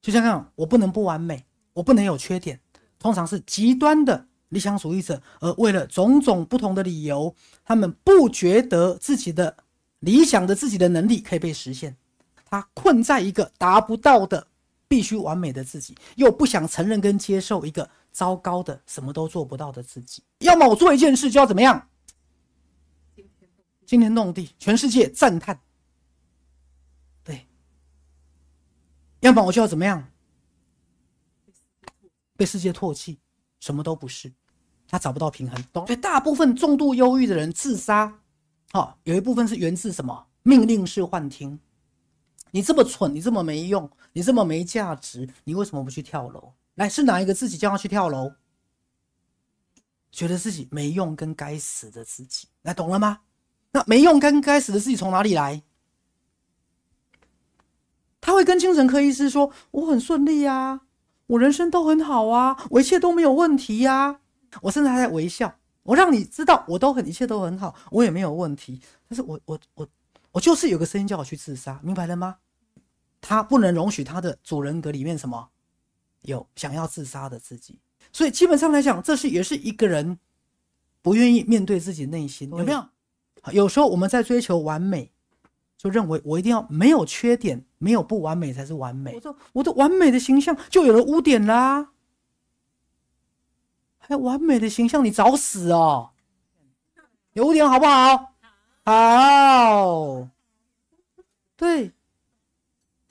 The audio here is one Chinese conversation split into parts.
就像这样，我不能不完美，我不能有缺点。通常是极端的理想主义者，而为了种种不同的理由，他们不觉得自己的理想的自己的能力可以被实现，他困在一个达不到的必须完美的自己，又不想承认跟接受一个糟糕的什么都做不到的自己。要么我做一件事就要怎么样？惊天动地，全世界赞叹。对，要么我就要怎么样？被世界唾弃，什么都不是，他找不到平衡。所以大部分重度忧郁的人自杀，好，有一部分是源自什么？命令式幻听。你这么蠢，你这么没用，你这么没价值，你为什么不去跳楼？来，是哪一个自己叫他去跳楼？觉得自己没用跟该死的自己，来，懂了吗？那没用跟该死的自己从哪里来？他会跟精神科医师说：“我很顺利呀。”我人生都很好啊，我一切都没有问题呀，我甚至还在微笑。我让你知道，我都很一切都很好，我也没有问题。但是我我我我就是有个声音叫我去自杀，明白了吗？他不能容许他的主人格里面什么有想要自杀的自己，所以基本上来讲，这是也是一个人不愿意面对自己内心，有没有？有时候我们在追求完美。就认为我一定要没有缺点，没有不完美才是完美。我说我的完美的形象就有了污点啦，还有完美的形象，你找死哦！有污点好不好？好。对，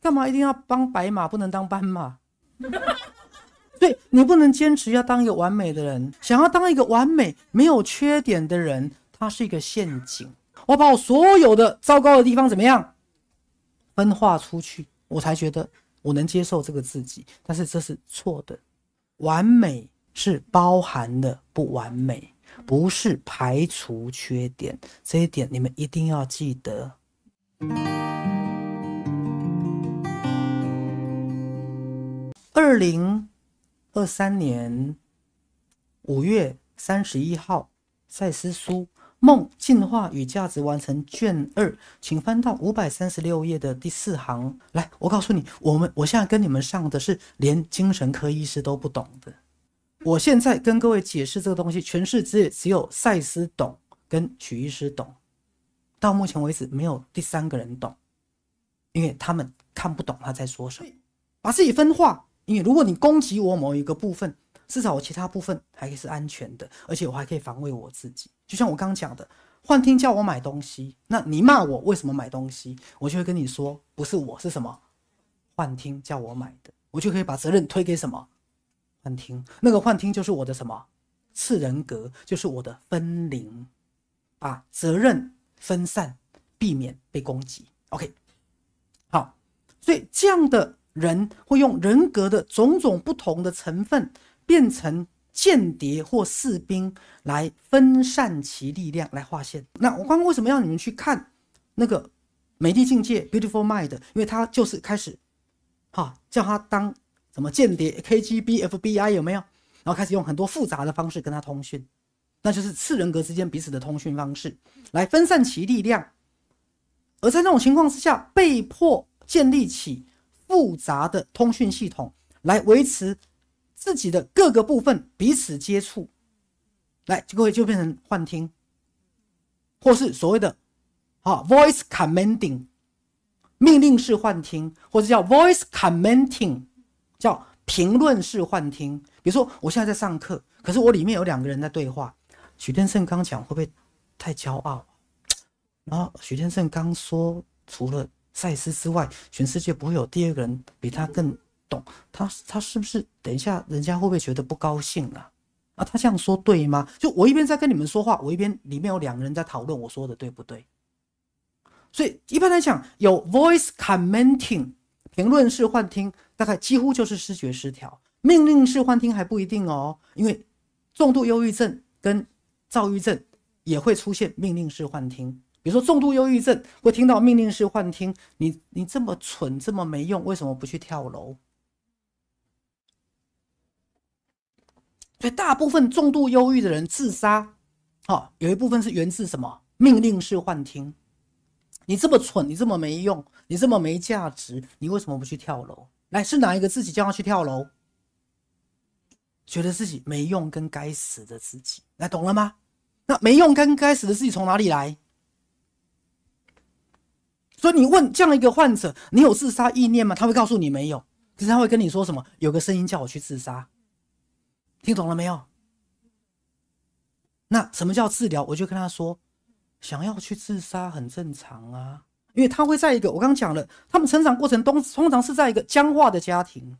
干嘛一定要当白马，不能当斑马？对你不能坚持要当一个完美的人，想要当一个完美没有缺点的人，它是一个陷阱。我把我所有的糟糕的地方怎么样分化出去，我才觉得我能接受这个自己。但是这是错的，完美是包含的不完美，不是排除缺点。这一点你们一定要记得。二零二三年五月三十一号，赛斯书。梦进化与价值完成卷二，请翻到五百三十六页的第四行。来，我告诉你，我们我现在跟你们上的是连精神科医师都不懂的。我现在跟各位解释这个东西，全世界只有赛斯懂，跟许医师懂。到目前为止，没有第三个人懂，因为他们看不懂他在说什么。把自己分化，因为如果你攻击我某一个部分。至少我其他部分还是安全的，而且我还可以防卫我自己。就像我刚刚讲的，幻听叫我买东西，那你骂我为什么买东西，我就会跟你说，不是我是什么幻听叫我买的，我就可以把责任推给什么幻听。那个幻听就是我的什么次人格，就是我的分灵，把责任分散，避免被攻击。OK，好，所以这样的人会用人格的种种不同的成分。变成间谍或士兵来分散其力量来划线。那我刚刚为什么要你们去看那个美丽境界 （Beautiful Mind）？因为他就是开始，哈，叫他当什么间谍 （KGB、FBI） 有没有？然后开始用很多复杂的方式跟他通讯，那就是次人格之间彼此的通讯方式来分散其力量。而在那种情况之下，被迫建立起复杂的通讯系统来维持。自己的各个部分彼此接触，来，各位就变成幻听，或是所谓的啊 voice commanding 命令式幻听，或者叫 voice commenting 叫评论式幻听。比如说，我现在在上课，可是我里面有两个人在对话。许天胜刚讲会不会太骄傲？然后许天胜刚说，除了赛斯之外，全世界不会有第二个人比他更。懂他，他是不是等一下人家会不会觉得不高兴啊？啊，他这样说对吗？就我一边在跟你们说话，我一边里面有两个人在讨论我说的对不对？所以一般来讲，有 voice commenting 评论式幻听，大概几乎就是视觉失调。命令式幻听还不一定哦，因为重度忧郁症跟躁郁症也会出现命令式幻听。比如说重度忧郁症会听到命令式幻听，你你这么蠢，这么没用，为什么不去跳楼？所以大部分重度忧郁的人自杀，哦，有一部分是源自什么？命令式幻听。你这么蠢，你这么没用，你这么没价值，你为什么不去跳楼？来，是哪一个自己叫他去跳楼？觉得自己没用跟该死的自己，来，懂了吗？那没用跟该死的自己从哪里来？所以你问这样一个患者，你有自杀意念吗？他会告诉你没有，可是他会跟你说什么？有个声音叫我去自杀，听懂了没有？那什么叫治疗？我就跟他说，想要去自杀很正常啊，因为他会在一个我刚刚讲了，他们成长过程中通常是在一个僵化的家庭，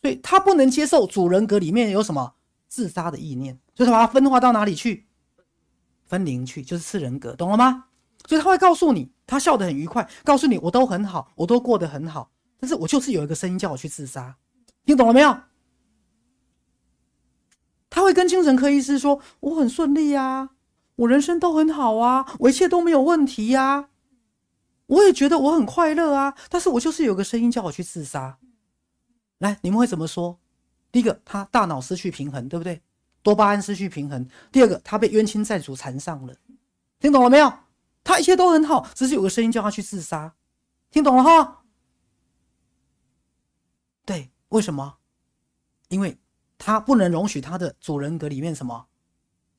所以他不能接受主人格里面有什么自杀的意念，所以他把它分化到哪里去？分灵去，就是次人格，懂了吗？所以他会告诉你，他笑得很愉快，告诉你我都很好，我都过得很好，但是我就是有一个声音叫我去自杀，听懂了没有？他会跟精神科医师说：“我很顺利呀，我人生都很好啊，我一切都没有问题呀，我也觉得我很快乐啊。但是我就是有个声音叫我去自杀。”来，你们会怎么说？第一个，他大脑失去平衡，对不对？多巴胺失去平衡。第二个，他被冤亲债主缠上了，听懂了没有？他一切都很好，只是有个声音叫他去自杀，听懂了哈？对，为什么？因为。他不能容许他的主人格里面什么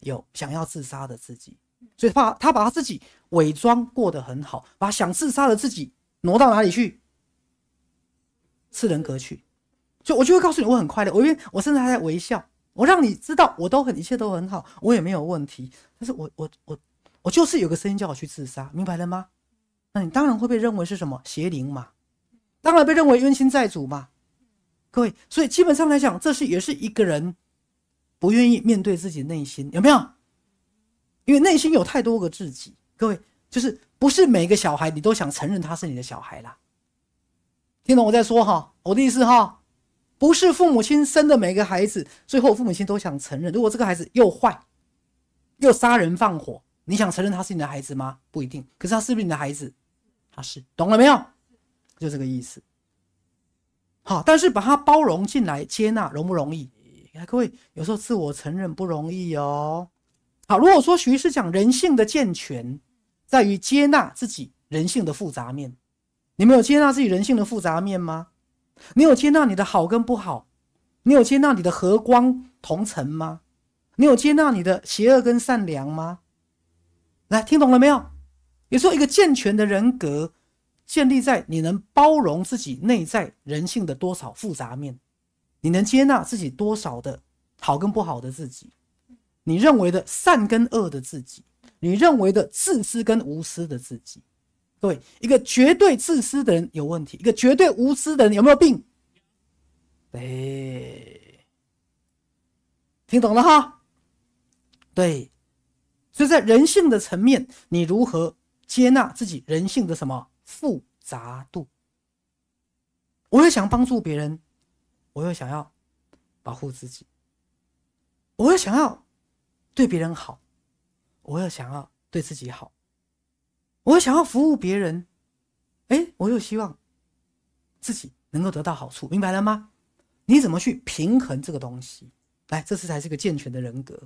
有想要自杀的自己，所以怕他把他自己伪装过得很好，把想自杀的自己挪到哪里去？次人格去，就我就会告诉你我很快乐，我因为我甚至还在微笑，我让你知道我都很一切都很好，我也没有问题，但是我我我我就是有个声音叫我去自杀，明白了吗？那你当然会被认为是什么邪灵嘛，当然被认为冤亲债主嘛。各位，所以基本上来讲，这是也是一个人不愿意面对自己内心，有没有？因为内心有太多个自己。各位，就是不是每个小孩你都想承认他是你的小孩啦？听懂我在说哈？我的意思哈，不是父母亲生的每个孩子，最后父母亲都想承认。如果这个孩子又坏又杀人放火，你想承认他是你的孩子吗？不一定。可是他是不是你的孩子？他是，懂了没有？就这个意思。好，但是把它包容进来、接纳容不容易？各位，有时候自我承认不容易哦。好，如果说徐师讲人性的健全，在于接纳自己人性的复杂面，你没有接纳自己人性的复杂面吗？你有接纳你的好跟不好？你有接纳你的和光同尘吗？你有接纳你的邪恶跟善良吗？来，听懂了没有？有时候一个健全的人格。建立在你能包容自己内在人性的多少复杂面，你能接纳自己多少的好跟不好的自己，你认为的善跟恶的自己，你认为的自私跟无私的自己。各位，一个绝对自私的人有问题，一个绝对无私的人有没有病？对，听懂了哈？对，所以在人性的层面，你如何接纳自己人性的什么？复杂度，我也想帮助别人，我又想要保护自己，我又想要对别人好，我又想要对自己好，我又想要服务别人，哎，我又希望自己能够得到好处，明白了吗？你怎么去平衡这个东西？来，这次才是个健全的人格。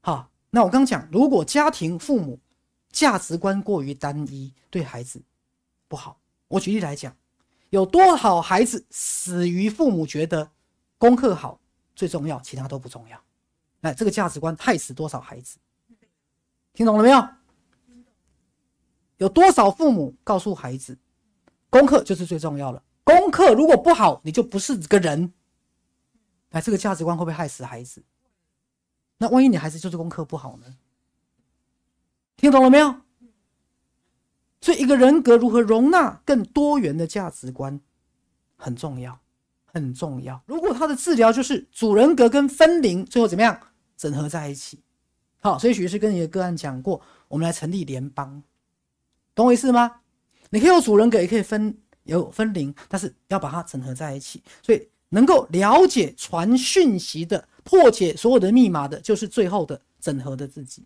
好，那我刚讲，如果家庭父母。价值观过于单一，对孩子不好。我举例来讲，有多少孩子死于父母觉得功课好最重要，其他都不重要。哎，这个价值观害死多少孩子？听懂了没有？有多少父母告诉孩子，功课就是最重要的，功课如果不好，你就不是个人。哎，这个价值观会不会害死孩子？那万一你孩子就是功课不好呢？听懂了没有？所以一个人格如何容纳更多元的价值观，很重要，很重要。如果他的治疗就是主人格跟分灵，最后怎么样整合在一起？好，所以许是跟你的个案讲过，我们来成立联邦，懂我意思吗？你可以有主人格，也可以分有分灵，但是要把它整合在一起。所以能够了解传讯息的、破解所有的密码的，就是最后的整合的自己。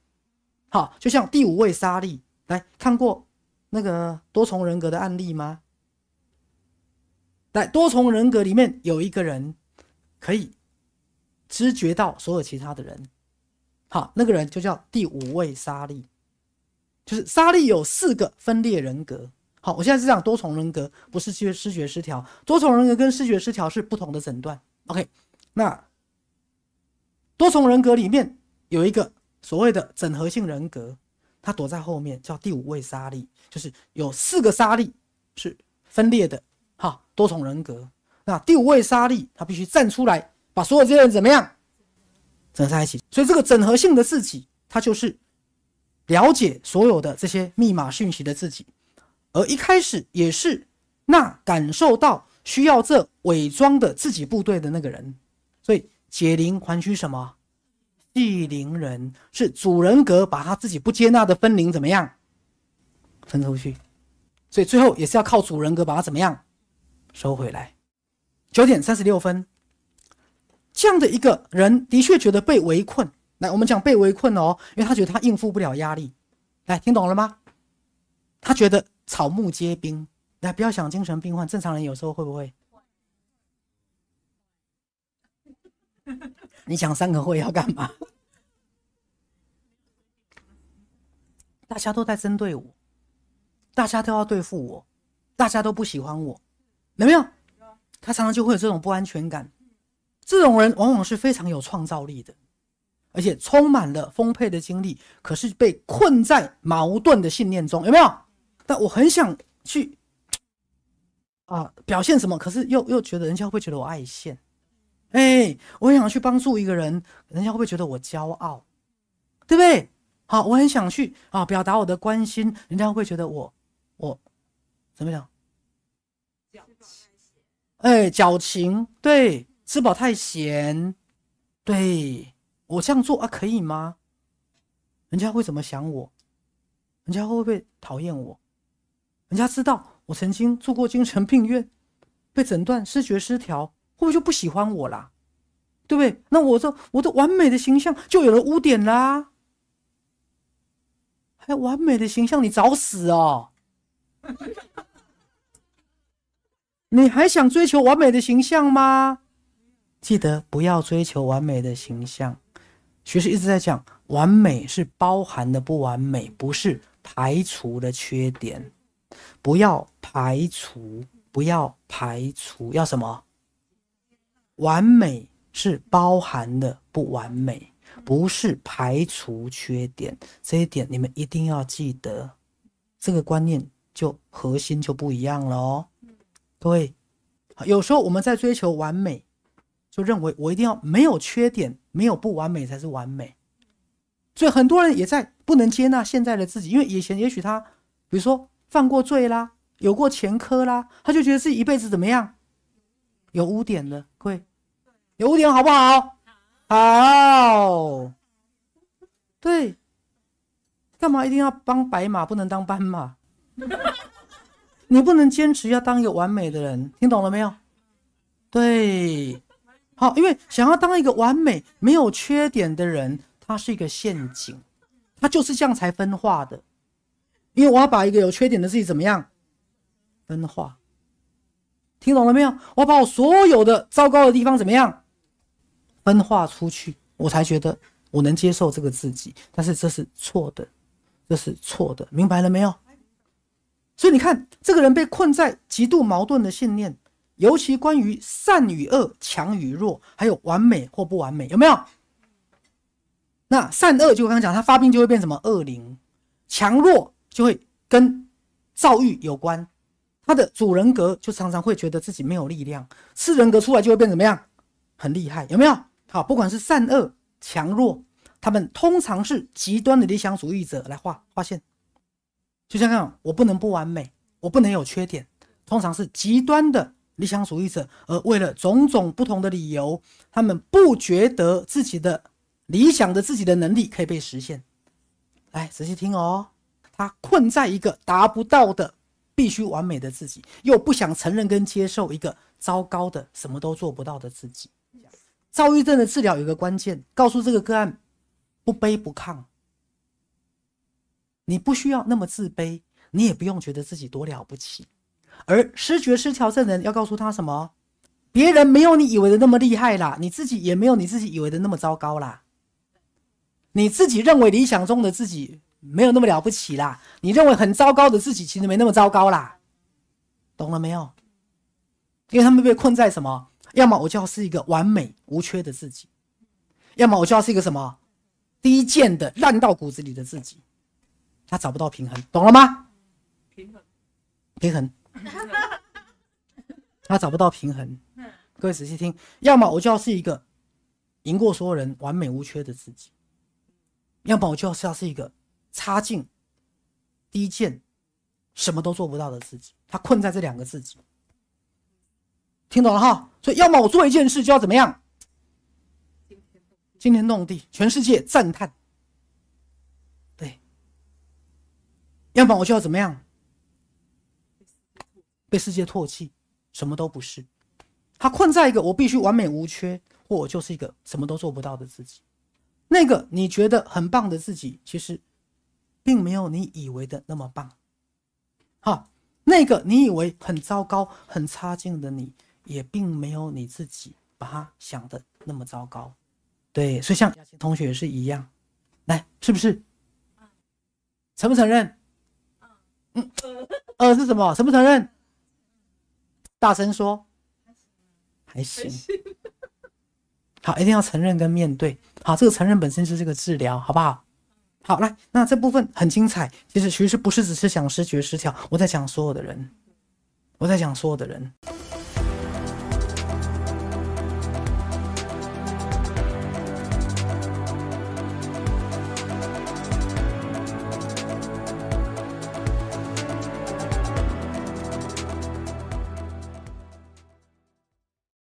好，就像第五位沙利，来看过那个多重人格的案例吗？来，多重人格里面有一个人可以知觉到所有其他的人。好，那个人就叫第五位沙利，就是沙利有四个分裂人格，好，我现在是讲多重人格，不是视视觉失调。多重人格跟视觉失调是不同的诊断。OK，那多重人格里面有一个所谓的整合性人格，他躲在后面，叫第五位沙粒，就是有四个沙粒是分裂的。哈，多重人格，那第五位沙粒，他必须站出来，把所有这些人怎么样整合在一起。所以这个整合性的自己，他就是了解所有的这些密码讯息的自己。而一开始也是那感受到需要这伪装的自己部队的那个人，所以解铃还须什么地灵人，是主人格把他自己不接纳的分灵怎么样分出去，所以最后也是要靠主人格把他怎么样收回来。九点三十六分，这样的一个人的确觉得被围困。来，我们讲被围困哦，因为他觉得他应付不了压力。来，听懂了吗？他觉得。草木皆兵，来不要想精神病患，正常人有时候会不会？你想三个会要干嘛？大家都在针对我，大家都要对付我，大家都不喜欢我，有没有？他常常就会有这种不安全感。这种人往往是非常有创造力的，而且充满了丰沛的精力，可是被困在矛盾的信念中，有没有？但我很想去啊表现什么，可是又又觉得人家会不会觉得我爱现？哎，我很想去帮助一个人，人家会不会觉得我骄傲？对不对？好，我很想去啊表达我的关心，人家会不会觉得我我怎么讲？哎，矫情。对，吃饱太闲。对我这样做啊，可以吗？人家会怎么想我？人家会不会讨厌我？人家知道我曾经住过精神病院，被诊断视觉失调，不会就不喜欢我啦？对不对？那我这我的完美的形象就有了污点啦。还完美的形象，你找死哦！你还想追求完美的形象吗？记得不要追求完美的形象。学士一直在讲，完美是包含的不完美，不是排除的缺点。不要排除，不要排除，要什么？完美是包含的不完美，不是排除缺点。这一点你们一定要记得，这个观念就核心就不一样了哦。各位，有时候我们在追求完美，就认为我一定要没有缺点，没有不完美才是完美。所以很多人也在不能接纳现在的自己，因为以前也许他，比如说。犯过罪啦，有过前科啦，他就觉得自己一辈子怎么样，有污点的，各位，有点好不好？好，对，干嘛一定要当白马，不能当斑马？你不能坚持要当一个完美的人，听懂了没有？对，好，因为想要当一个完美、没有缺点的人，他是一个陷阱，他就是这样才分化的。因为我要把一个有缺点的自己怎么样分化？听懂了没有？我把我所有的糟糕的地方怎么样分化出去，我才觉得我能接受这个自己。但是这是错的，这是错的，明白了没有？所以你看，这个人被困在极度矛盾的信念，尤其关于善与恶、强与弱，还有完美或不完美，有没有？那善恶就我刚刚讲，他发病就会变什么恶灵，强弱。就会跟躁郁有关，他的主人格就常常会觉得自己没有力量，次人格出来就会变怎么样？很厉害，有没有？好，不管是善恶强弱，他们通常是极端的理想主义者来画画线。就像这样，我不能不完美，我不能有缺点，通常是极端的理想主义者，而为了种种不同的理由，他们不觉得自己的理想的自己的能力可以被实现。来，仔细听哦。他困在一个达不到的、必须完美的自己，又不想承认跟接受一个糟糕的、什么都做不到的自己。躁郁症的治疗有个关键，告诉这个个案：不卑不亢。你不需要那么自卑，你也不用觉得自己多了不起。而失觉失调症人要告诉他什么？别人没有你以为的那么厉害啦，你自己也没有你自己以为的那么糟糕啦。你自己认为理想中的自己。没有那么了不起啦。你认为很糟糕的自己，其实没那么糟糕啦，懂了没有？因为他们被困在什么？要么我就要是一个完美无缺的自己，要么我就要是一个什么低贱的烂到骨子里的自己。他找不到平衡，懂了吗？平衡，平衡。他找不到平衡。各位仔细听，要么我就要是一个赢过所有人、完美无缺的自己，要么我就要是要是一个差劲、低贱、什么都做不到的自己。他困在这两个自己，听懂了哈？所以，要么我做一件事就要怎么样？惊天动地，全世界赞叹。对要么我就要怎么样？被世界唾弃，什么都不是。他困在一个我必须完美无缺，或我就是一个什么都做不到的自己。那个你觉得很棒的自己，其实并没有你以为的那么棒。好，那个你以为很糟糕、很差劲的你，也并没有你自己把它想的那么糟糕。对，所以像同学是一样，来，是不是？承不承认？嗯，呃，是什么？承不承认？大声说，还行，好，一定要承认跟面对。好，这个承认本身是这个治疗，好不好？好，来，那这部分很精彩。其实，其实不是只是讲失觉失调，我在讲所有的人，我在讲所有的人。